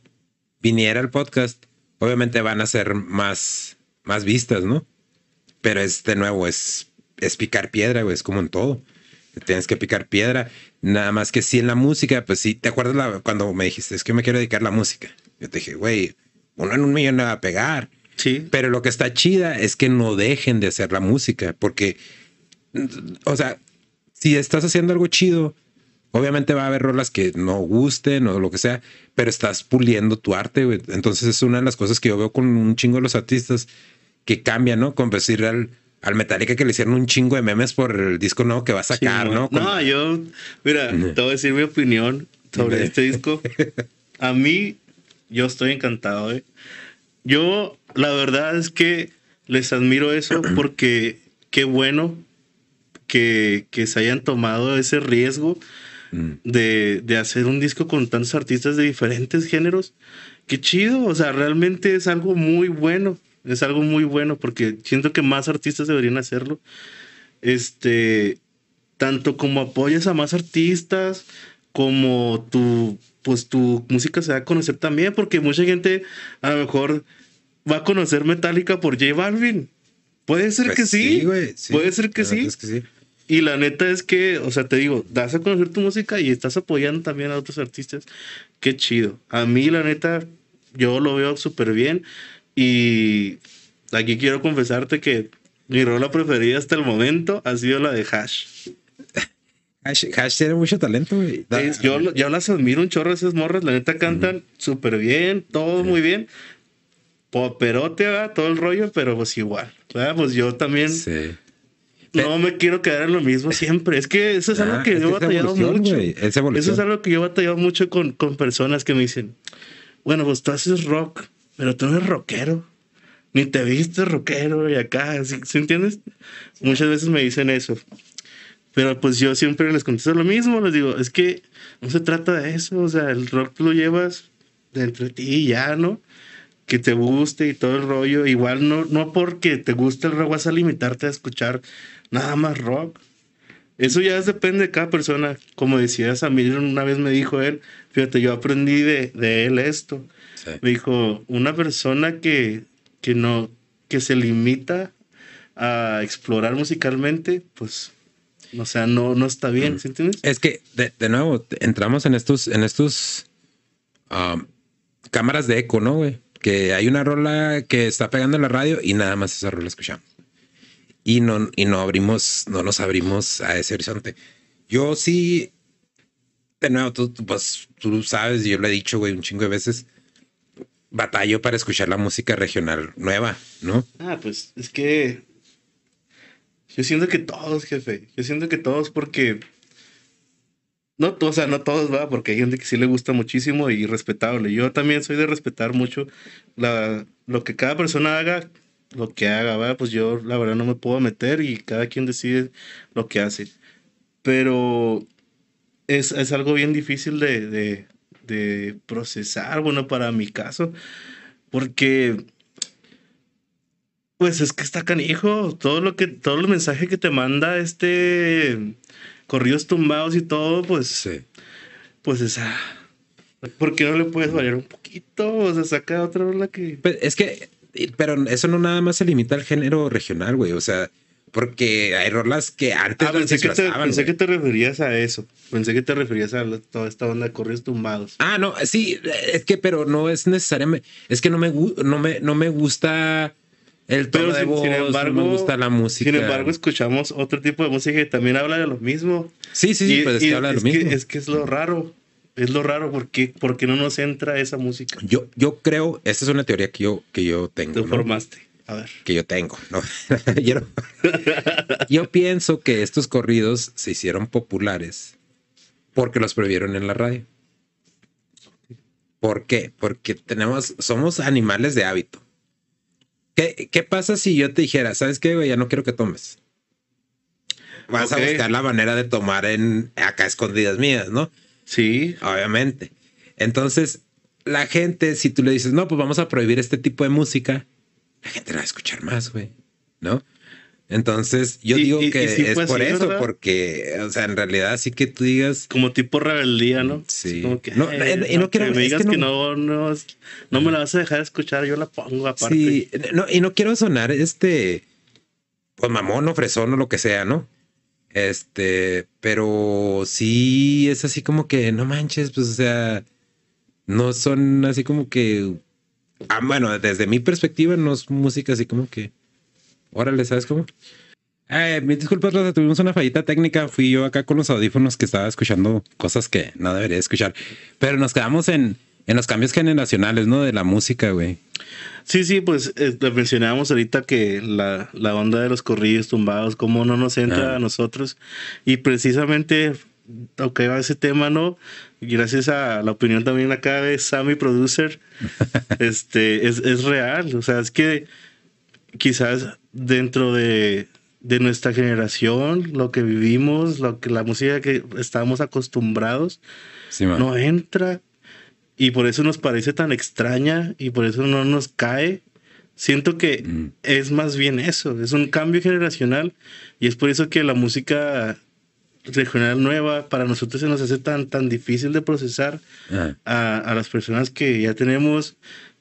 viniera al podcast, obviamente van a ser más, más vistas, ¿no? Pero es de nuevo, es, es picar piedra, güey, es como en todo. Tienes que picar piedra. Nada más que sí en la música, pues sí, ¿te acuerdas la- cuando me dijiste, es que me quiero dedicar a la música? Yo te dije, güey, uno en un millón no va a pegar. Sí. Pero lo que está chida es que no dejen de hacer la música, porque, o sea, si estás haciendo algo chido, obviamente va a haber rolas que no gusten o lo que sea, pero estás puliendo tu arte, güey. Entonces es una de las cosas que yo veo con un chingo de los artistas que cambian, ¿no? Con decir al, al Metallica que le hicieron un chingo de memes por el disco nuevo que va a sacar, Sí, ¿no? Con- No, yo, mira, te voy a decir mi opinión sobre este disco. A mí, yo estoy encantado, ¿eh? Yo, la verdad es que les admiro eso porque qué bueno que, que se hayan tomado ese riesgo Mm. de, de hacer un disco con tantos artistas de diferentes géneros. Qué chido, o sea, realmente es algo muy bueno. Es algo muy bueno porque siento que más artistas deberían hacerlo. Este, tanto como apoyas a más artistas, como tu, pues tu música se va a conocer también, porque mucha gente a lo mejor va a conocer Metallica por J Balvin. Puede ser Pues que sí, puede ser que La verdad sí. es que sí. Y la neta es que, o sea, te digo, das a conocer tu música y estás apoyando también a otros artistas. Qué chido. A mí, la neta, yo lo veo súper bien. Y aquí quiero confesarte que mi rola preferida hasta el momento ha sido la de Hash. Hash, Hash tiene mucho talento, güey. Es- yo, yo las admiro un chorro esas morras. La neta cantan súper bien, todo muy bien. Poperote, ¿verdad? todo el rollo, pero pues igual. ¿verdad? Pues yo también Sí. No me quiero quedar en lo mismo siempre. Es que eso es algo Ah, que yo he batallado mucho. es Eso es algo que yo he batallado mucho con, con personas que me dicen, bueno, pues tú haces rock, pero tú no eres rockero. Ni te viste rockero y acá, ¿sí, sí entiendes? Muchas veces me dicen eso. Pero pues yo siempre les contesto lo mismo, les digo, es que no se trata de eso, o sea, el rock lo llevas de entre ti y ya, ¿no? Que te guste y todo el rollo. Igual no, no porque te guste el rock vas a limitarte a escuchar nada más rock. Eso ya depende de cada persona. Como decía Samir, una vez me dijo él, fíjate, yo aprendí de, de él esto. Sí. Me dijo, una persona que, que no, que se limita a explorar musicalmente, pues, o sea, no, no está bien, ¿sí entiendes? Es que, de, de nuevo, entramos en estos, en estos um, cámaras de eco, ¿no, güey? Que hay una rola que está pegando en la radio y nada más esa rola escuchamos. Y no, y no abrimos, no nos abrimos a ese horizonte. Yo sí, de nuevo, tú, tú, pues, tú sabes, yo lo he dicho, güey, un chingo de veces, batallo para escuchar la música regional nueva, ¿no? Ah, pues es que yo siento que todos, jefe. Yo siento que todos porque no, o sea, no todos, va, porque hay gente que sí le gusta muchísimo y respetable. Yo también soy de respetar mucho la, lo que cada persona haga, lo que haga, va, pues yo la verdad no me puedo meter y cada quien decide lo que hace. Pero es, es algo bien difícil de, de, de procesar, bueno, para mi caso, porque pues es que está canijo. Todo lo que, todos los mensajes que te manda este corridos tumbados y todo, pues, Sí. pues esa. ¿Por qué no le puedes variar un poquito? O sea, saca otra rola que. Pues, es que, pero eso no nada más se limita al género regional, güey. O sea, porque hay rolas que antes Ah, pensé, que te, pensé que te referías a eso. Pensé que te referías a toda esta onda de corridos tumbados. Ah, no, sí, es que, pero no es necesariamente, es que no me, no me, no me gusta el tono Pero de sin, voz, sin embargo, no me gusta la música. Sin embargo, escuchamos otro tipo de música que también habla de lo mismo. sí, sí, sí, Y- pues es que habla de lo es que- mismo. es que es lo raro. Es lo raro, porque porque no nos entra esa música? Yo, yo creo, esta es una teoría que yo, que yo tengo. Te formaste. A ver. Que yo tengo, ¿no? yo, yo pienso que estos corridos se hicieron populares porque los prohibieron en la radio. ¿Por qué? Porque tenemos, somos animales de hábito. ¿Qué, qué pasa si yo te dijera, sabes qué, güey, ya no quiero que tomes? Vas a buscar la manera de tomar en acá escondidas mías, ¿no? Sí. Obviamente. Entonces, la gente, si tú le dices, no, pues vamos a prohibir este tipo de música, la gente la va a escuchar más, güey, ¿no? Entonces, yo digo que es por eso, porque, o sea, en realidad sí que tú digas. Como tipo rebeldía, ¿no? Sí. Como que, no, y no quiero que me digas que, no, no, no, me la vas a dejar escuchar, yo la pongo aparte. Sí, no, y no quiero sonar este, pues mamón o fresón o lo que sea, ¿no? Este, pero sí es así como que no manches, pues, o sea, no son así como que. Ah, bueno, desde mi perspectiva, no es música así como que Órale, ¿sabes cómo? Eh, mis disculpas, Rosa, tuvimos una fallita técnica. Fui yo acá con los audífonos que estaba escuchando cosas que no debería escuchar. Pero nos quedamos en, en los cambios generacionales, ¿no? De la música, güey. Sí, sí, pues eh, mencionábamos ahorita que la, la, onda de los corridos tumbados, cómo no nos entra ah. a nosotros. Y precisamente, aunque va ese tema, ¿no? Gracias a la opinión también acá de Sammy Producer, este, es, es real. O sea, es que quizás dentro de, nuestra generación, lo que vivimos, lo que la música que estamos acostumbrados, no entra y por eso nos parece tan extraña y por eso no nos cae. Siento que mm. es más bien eso, es un cambio generacional y es por eso que la música regional nueva para nosotros se nos hace tan, tan difícil de procesar ah. a, a, las personas que ya tenemos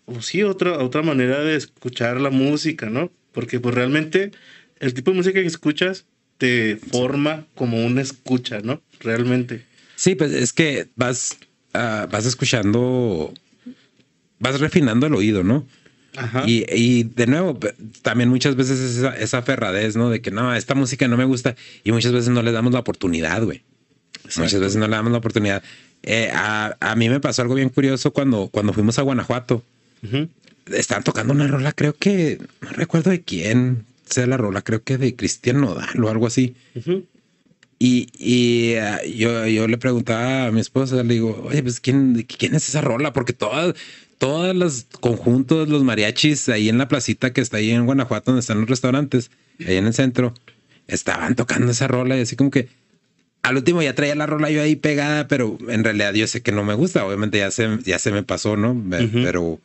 o sí, otra, otra manera de escuchar la música, ¿no? Porque pues realmente el tipo de música que escuchas te forma como una escucha, ¿no? Realmente. Sí, pues es que vas, uh, vas escuchando, vas refinando el oído, ¿no? Ajá. Y, y, de nuevo, también muchas veces esa, esa ferradez, ¿no? De que no, esta música no me gusta y muchas veces no le damos la oportunidad, güey. Muchas veces no le damos la oportunidad. Eh, a, a, mí me pasó algo bien curioso cuando, cuando fuimos a Guanajuato. Estaban tocando una rola, creo que no recuerdo de quién sea la rola, creo que de Cristian Nodal o algo así. Y, y uh, yo, yo le preguntaba a mi esposa, le digo, oye, pues ¿quién, quién es esa rola? Porque todas, todos los conjuntos, los mariachis ahí en la placita que está ahí en Guanajuato, donde están los restaurantes, ahí en el centro, estaban tocando esa rola y así como que al último ya traía la rola yo ahí pegada, pero en realidad yo sé que no me gusta. Obviamente ya se, ya se me pasó, ¿no? Pero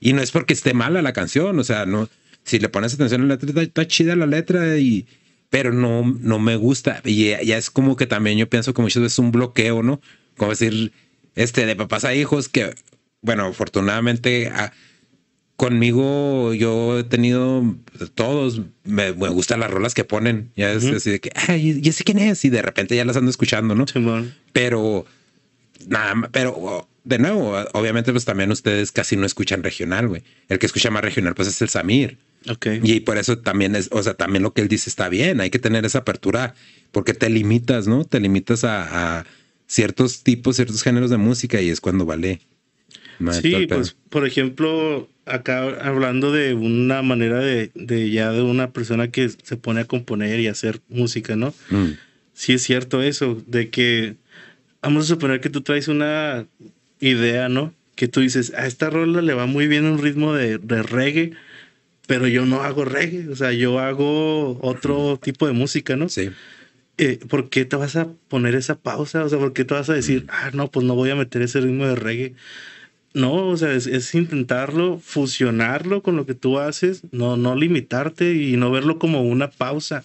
y no es porque esté mala la canción, o sea, no, si le pones atención a la letra, está, chida la letra, y, pero no, no me gusta. Y ya, es como que también yo pienso que muchas veces es un bloqueo, ¿no? Como decir, este, de papás a hijos, que, bueno, afortunadamente conmigo yo he tenido todos, me, me, gustan las rolas que ponen, ya es así de que, ay, ya sé quién es, y de repente ya las ando escuchando, ¿no? Pero, nada, pero de nuevo, obviamente, pues también ustedes casi no escuchan regional, güey. El que escucha más regional, pues es el Samir. Y por eso también es, o sea, también lo que él dice está bien. Hay que tener esa apertura porque te limitas, ¿no? Te limitas a, ciertos tipos, ciertos géneros de música y es cuando vale. Sí, pues, por ejemplo, acá hablando de una manera de, de, ya de una persona que se pone a componer y hacer música, ¿no? Mm. Sí es cierto eso, de que vamos a suponer que tú traes una idea, ¿no? Que tú dices, a esta rola le va muy bien un ritmo de, reggae, pero yo no hago reggae, o sea, yo hago otro tipo de música, ¿no? Sí. Eh, ¿Por qué te vas a poner esa pausa? O sea, ¿por qué te vas a decir, ah, no, pues no voy a meter ese ritmo de reggae? No, o sea, es, intentarlo, fusionarlo con lo que tú haces, no, no limitarte y no verlo como una pausa,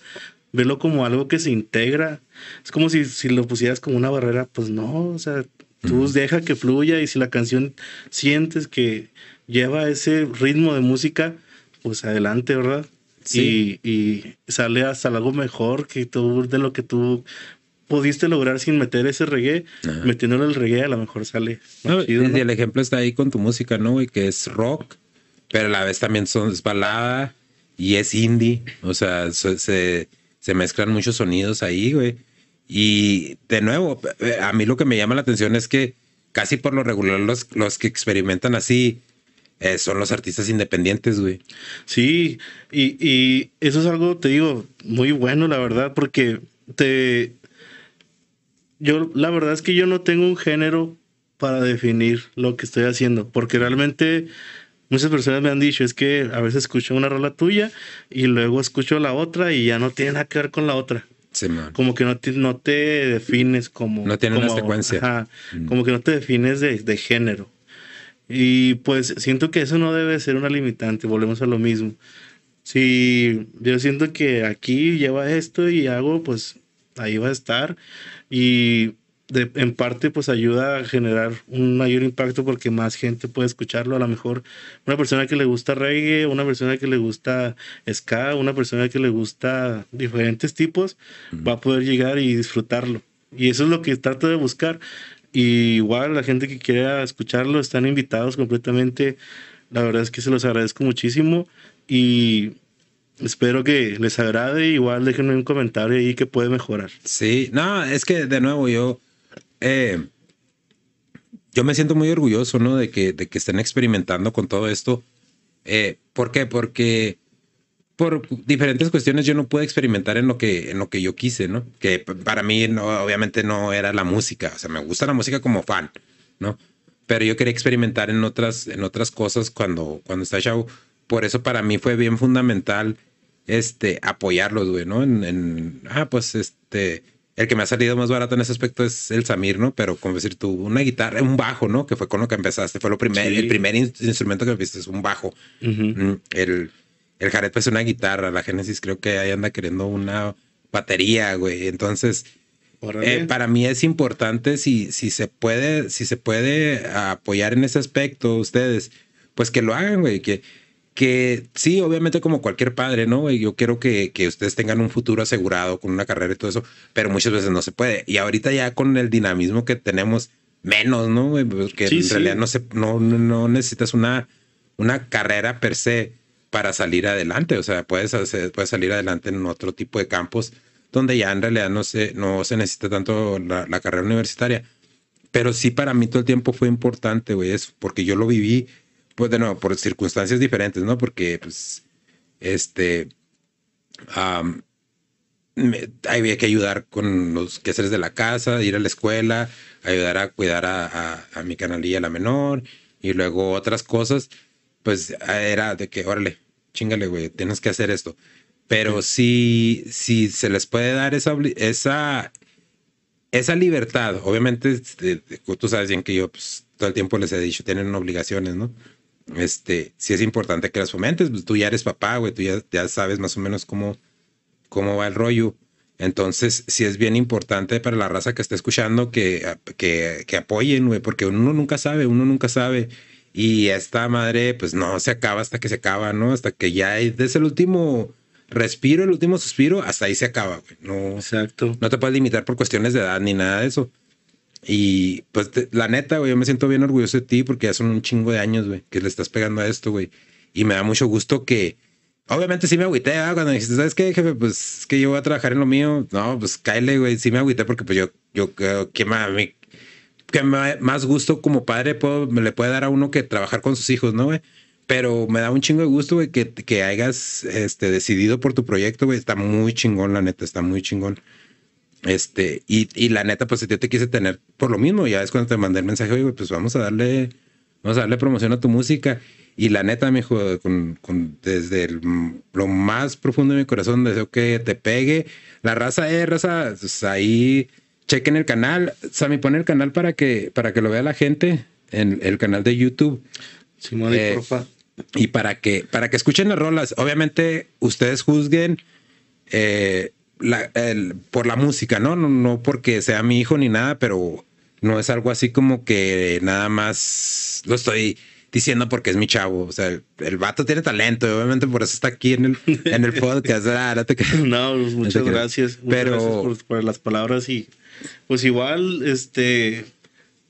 verlo como algo que se integra. Es como si, si lo pusieras como una barrera, pues no, o sea, Tú deja que fluya y si la canción sientes que lleva ese ritmo de música, pues adelante, ¿verdad? Sí. Y, sale hasta algo mejor que tú, de lo que tú pudiste lograr sin meter ese reggae, metiéndole el reggae a lo mejor sale. y el ejemplo está ahí con tu música, ¿no? Güey? Que es rock, pero a la vez también son, es balada y es indie. O sea, se, se mezclan muchos sonidos ahí, güey. Y de nuevo, a mí lo que me llama la atención es que casi por lo regular los, los que experimentan así eh, son los artistas independientes, güey. Sí, y, y eso es algo, te digo, muy bueno, la verdad, porque te... Yo, la verdad es que yo no tengo un género para definir lo que estoy haciendo, porque realmente muchas personas me han dicho, es que a veces escucho una rola tuya y luego escucho la otra y ya no tiene nada que ver con la otra. Sí, man. Como que no te, no te defines como... No tiene una secuencia. ajá, Mm. Como que no te defines de, de género. Y pues siento que eso no debe ser una limitante, volvemos a lo mismo. Si yo siento que aquí lleva esto y hago, pues ahí va a estar. Y de- en parte pues ayuda a generar un mayor impacto porque más gente puede escucharlo. A lo mejor una persona que le gusta reggae, una persona que le gusta ska, una persona que le gusta diferentes tipos, va a poder llegar y disfrutarlo. Y eso es lo que trato de buscar. Igual la gente que quiera escucharlo están invitados completamente. La verdad es que se los agradezco muchísimo y espero que les agrade. Igual déjenme un comentario ahí que puede mejorar. Sí, no, es que de nuevo yo, eh, yo me siento muy orgulloso, ¿no? De que, de que estén experimentando con todo esto. Eh, ¿Por qué? Porque por diferentes cuestiones yo no pude experimentar en lo que, en lo que yo quise, ¿no? Que para mí no, obviamente no era la música, o sea, me gusta la música como fan, ¿no? Pero yo quería experimentar en otras, en otras cosas cuando, cuando estaba chavo. Por eso para mí fue bien fundamental este, apoyarlos, güey, ¿no? En, en- ah, pues este, el que me ha salido más barato en ese aspecto es el Samir, ¿no? Pero como decir tú, una guitarra, un bajo, ¿no? Que fue con lo que empezaste, fue lo primer, Sí. el primer in- instrumento que viste es un bajo. Ujú. Mm, El, el Jared pues una guitarra, la Genesis creo que ahí anda queriendo una batería, güey. Entonces, eh, para mí es importante si, si se puede, si se puede apoyar en ese aspecto ustedes, pues que lo hagan, güey. Que, que sí, obviamente como cualquier padre, ¿no? güey? Yo quiero que, que ustedes tengan un futuro asegurado con una carrera y todo eso, pero muchas veces no se puede. Y ahorita ya con el dinamismo que tenemos, menos, ¿no? güey? Porque Sí, en sí. realidad no, se, no- no necesitas una, una carrera per se para salir adelante. O sea, puedes, puedes salir adelante en otro tipo de campos donde ya en realidad no se, no se necesita tanto la, carrera universitaria. Pero sí para mí todo el tiempo fue importante, güey, eso, porque yo lo viví, pues de nuevo, por circunstancias diferentes, ¿no? Porque, pues, este, am, me- había que ayudar con los quehaceres de la casa, ir a la escuela, ayudar a cuidar a, a- a mi canalilla, la menor, y luego otras cosas, pues era de que, órale, chingale, güey, tienes que hacer esto. Pero si, si se les puede dar esa, esa, esa libertad, obviamente, este, tú sabes bien que yo pues, todo el tiempo les he dicho, tienen obligaciones, ¿no? Este, si es importante que las fomentes, pues tú ya eres papá, güey, tú ya, ya sabes más o menos cómo, cómo va el rollo. Entonces, sí es bien importante para la raza que está escuchando que, que, que apoyen, güey, porque uno nunca sabe, uno nunca sabe. Y esta madre, pues no se acaba hasta que se acaba, ¿no? Hasta que ya es el último respiro, el último suspiro, hasta ahí se acaba, güey. No, Exacto. no te puedes limitar por cuestiones de edad ni nada de eso. Y pues te- la neta, güey, yo me siento bien orgulloso de ti porque ya son un chingo de años, güey, que le estás pegando a esto, güey. Y me da mucho gusto que, obviamente sí me agüité, ¿verdad? cuando me dijiste, ¿sabes qué, jefe? Pues es que yo voy a trabajar en lo mío. No, pues cáele, güey, sí me agüité porque pues yo, yo que más, que más gusto como padre puedo, me le puede dar a uno que trabajar con sus hijos, ¿no, güey? Pero me da un chingo de gusto, güey, que, que hayas este, decidido por tu proyecto, güey. Está muy chingón, la neta, está muy chingón. Este, y, y la neta, pues yo te quise tener por lo mismo. Ya es cuando te mandé el mensaje, oye, pues vamos a darle, vamos a darle promoción a tu música. Y la neta, me con, con- desde el- lo más profundo de mi corazón, deseo que te pegue. La raza es raza, pues ahí chequen el canal. Sammy, pone el canal para que, para que lo vea la gente en el canal de YouTube. Simón, y Eh, porfa. Y para que, para que escuchen las rolas, obviamente ustedes juzguen eh, la- el- por la música, ¿no? ¿no? No porque sea mi hijo ni nada, pero no es algo así como que nada más lo estoy diciendo porque es mi chavo. O sea, el, el vato tiene talento, y obviamente por eso está aquí en el, en el podcast. Ah, no te creas. No, pues, muchas te gracias. Muchas Pero- gracias por, por las palabras y pues igual, este,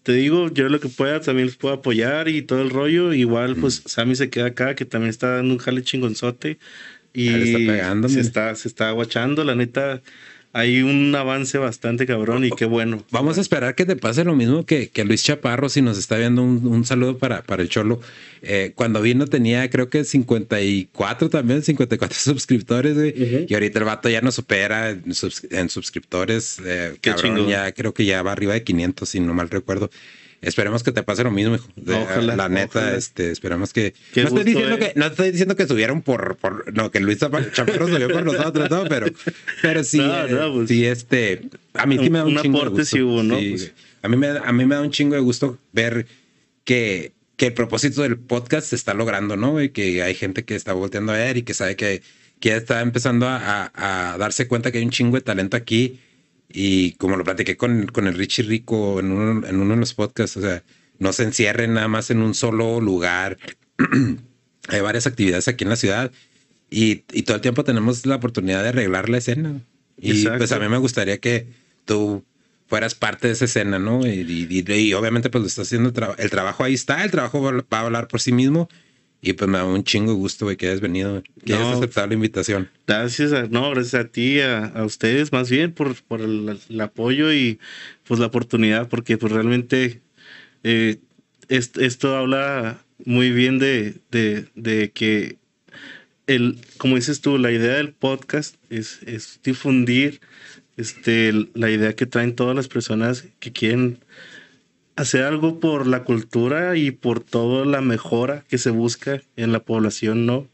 te digo, yo lo que pueda también los puedo apoyar y todo el rollo. Igual, pues Sammy se queda acá, que también está dando un jale chingonzote y le está pegando, se está, se está aguachando, la neta. Hay un avance bastante cabrón y qué bueno. Vamos a esperar que te pase lo mismo que, que Luis Chaparro, si nos está viendo un, un saludo para, para el Cholo. Eh, cuando vino tenía creo que 54 también, 54 suscriptores, güey. Ujú. Y ahorita el vato ya nos supera en, subs- en suscriptores. eh, Qué cabrón, chingón. ya creo que ya va arriba de 500, si no mal recuerdo. Esperemos que te pase lo mismo, hijo. Ojalá, la neta, ojalá. este, esperamos que. Qué no estoy diciendo eh. que, no estoy diciendo que subieron por, por no, que Luis Chapa- Chaparro subió por nosotros, no, pero, pero sí, No, no, pues, sí, este, a mí sí me da un, un chingo de gusto. sí hubo, ¿no? Sí, Pues- a mí me, da- a mí me da un chingo de gusto ver que, que el propósito del podcast se está logrando, ¿no? Y que hay gente que está volteando a ver y que sabe que, que ya está empezando a, a- a darse cuenta que hay un chingo de talento aquí. Y como lo platiqué con, con el Richie Rico en uno, en uno de los podcasts, o sea, no se encierren nada más en un solo lugar. hay varias actividades aquí en la ciudad y, y todo el tiempo tenemos la oportunidad de arreglar la escena. Y Exacto. pues a mí me gustaría que tú fueras parte de esa escena, ¿no? Y, y- y obviamente pues lo estás haciendo, el, tra- el trabajo ahí está, el trabajo va, va a hablar por sí mismo. Y pues me da un chingo de gusto, güey, que hayas venido, que hayas aceptado la invitación. Gracias a, no, gracias a ti, a, a ustedes más bien por, por el, el apoyo y pues la oportunidad, porque pues realmente eh, est- esto habla muy bien de, de, de que el, como dices tú, la idea del podcast es, es difundir este, la idea que traen todas las personas que quieren hacer algo por la cultura y por toda la mejora que se busca en la población, ¿no?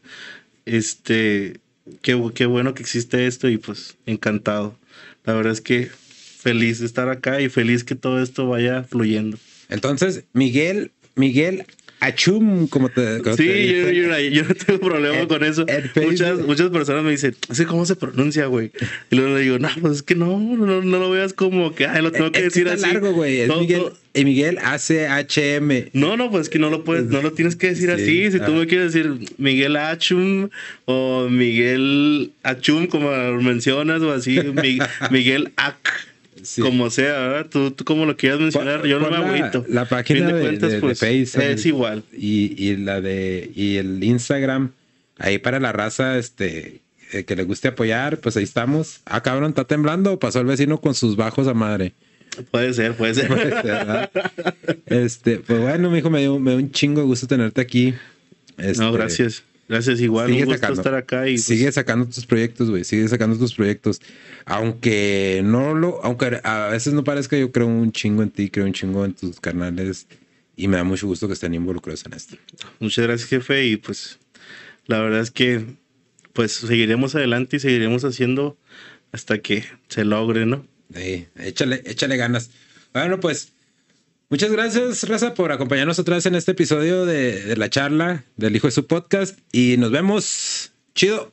Este, qué, qué bueno que existe esto y pues encantado. La verdad es que feliz de estar acá y feliz que todo esto vaya fluyendo. Entonces, Miguel, Miguel Achum, como te, como te Sí, yo, yo- yo no tengo problema En- con eso. Muchas, muchas personas me dicen, ¿así cómo se pronuncia, güey? Y luego le digo, no, pues es que no, no, no lo veas como que, ay, lo tengo que Es decir está así. largo, güey. Es Miguel, y Miguel ACHM. No, no, pues que no lo puedes, no lo tienes que decir Sí, así. Si tú ah. me quieres decir Miguel Achum o Miguel Achum, como mencionas, o así, Mi- Miguel Ac, Sí. como sea, ¿verdad? Tú, tú como lo quieras mencionar, yo no me la- agüito. La página de cuentas, de- de pues, es igual. Y, y la de y el Instagram, ahí para la raza, este eh, que le guste apoyar, pues ahí estamos. Ah, cabrón, está temblando. Pasó el vecino con sus bajos a madre. Puede ser, puede ser. ¿verdad? este, pues bueno, mijo, me dio, me dio un chingo de gusto tenerte aquí. Este, no, gracias. Gracias, igual. sigue Un gusto sacando. estar acá y pues, sigue sacando tus proyectos, güey. Sigue sacando tus proyectos. Aunque no lo, aunque a veces no parezca, yo creo un chingo en ti, creo un chingo en tus canales. Y me da mucho gusto que estén involucrados en esto. muchas gracias, jefe. Y pues la verdad es que pues seguiremos adelante y seguiremos haciendo hasta que se logre, ¿no? Sí, échale, échale ganas. Bueno, pues, muchas gracias, Raza, por acompañarnos otra vez en este episodio de, de la charla del Hijo de su Podcast. Y nos vemos. Chido.